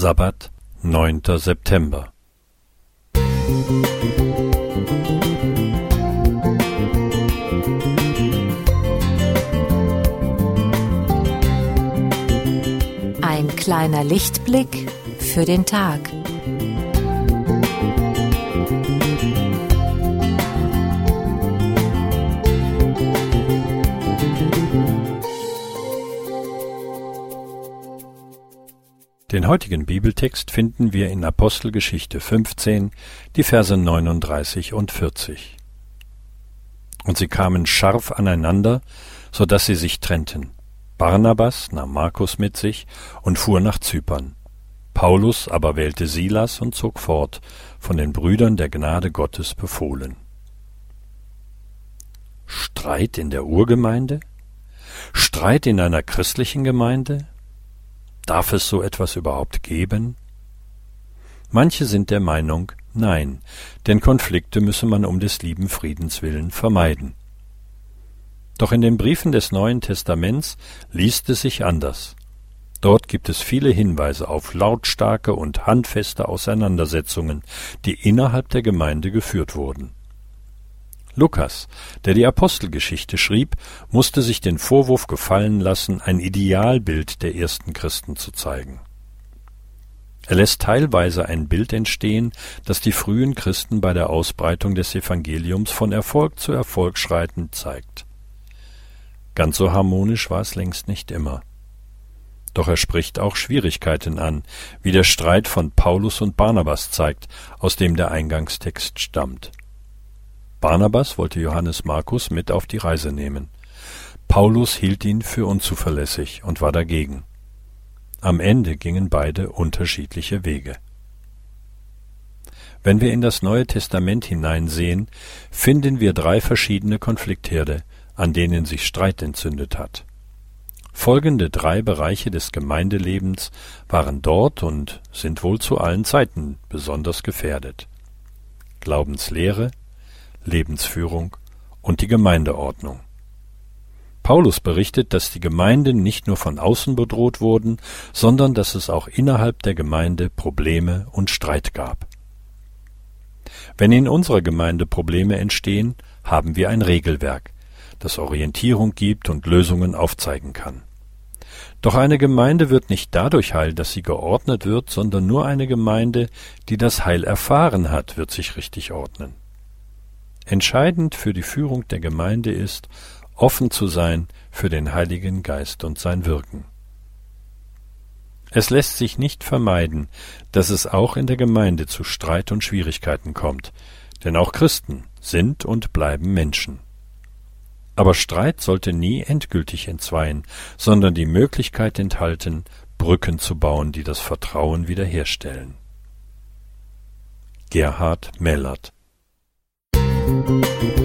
Sabbat, 9. September. Ein kleiner Lichtblick für den Tag. Den heutigen Bibeltext finden wir in Apostelgeschichte 15, die Verse 39 und 40. Und sie kamen scharf aneinander, so dass sie sich trennten. Barnabas nahm Markus mit sich und fuhr nach Zypern. Paulus aber wählte Silas und zog fort, von den Brüdern der Gnade Gottes befohlen. Streit in der Urgemeinde? Streit in einer christlichen Gemeinde? Darf es so etwas überhaupt geben? Manche sind der Meinung, nein, denn Konflikte müsse man um des lieben Friedens willen vermeiden. Doch in den Briefen des Neuen Testaments liest es sich anders. Dort gibt es viele Hinweise auf lautstarke und handfeste Auseinandersetzungen, die innerhalb der Gemeinde geführt wurden. Lukas, der die Apostelgeschichte schrieb, musste sich den Vorwurf gefallen lassen, ein Idealbild der ersten Christen zu zeigen. Er lässt teilweise ein Bild entstehen, das die frühen Christen bei der Ausbreitung des Evangeliums von Erfolg zu Erfolg schreitend zeigt. Ganz so harmonisch war es längst nicht immer. Doch er spricht auch Schwierigkeiten an, wie der Streit von Paulus und Barnabas zeigt, aus dem der Eingangstext stammt. Barnabas wollte Johannes Markus mit auf die Reise nehmen. Paulus hielt ihn für unzuverlässig und war dagegen. Am Ende gingen beide unterschiedliche Wege. Wenn wir in das Neue Testament hineinsehen, finden wir drei verschiedene Konfliktherde, an denen sich Streit entzündet hat. Folgende drei Bereiche des Gemeindelebens waren dort und sind wohl zu allen Zeiten besonders gefährdet. Glaubenslehre, Lebensführung und die Gemeindeordnung. Paulus berichtet, dass die Gemeinden nicht nur von außen bedroht wurden, sondern dass es auch innerhalb der Gemeinde Probleme und Streit gab. Wenn in unserer Gemeinde Probleme entstehen, haben wir ein Regelwerk, das Orientierung gibt und Lösungen aufzeigen kann. Doch eine Gemeinde wird nicht dadurch heil, dass sie geordnet wird, sondern nur eine Gemeinde, die das Heil erfahren hat, wird sich richtig ordnen. Entscheidend für die Führung der Gemeinde ist, offen zu sein für den Heiligen Geist und sein Wirken. Es lässt sich nicht vermeiden, dass es auch in der Gemeinde zu Streit und Schwierigkeiten kommt, denn auch Christen sind und bleiben Menschen. Aber Streit sollte nie endgültig entzweien, sondern die Möglichkeit enthalten, Brücken zu bauen, die das Vertrauen wiederherstellen. Gerhard Mellert Thank you.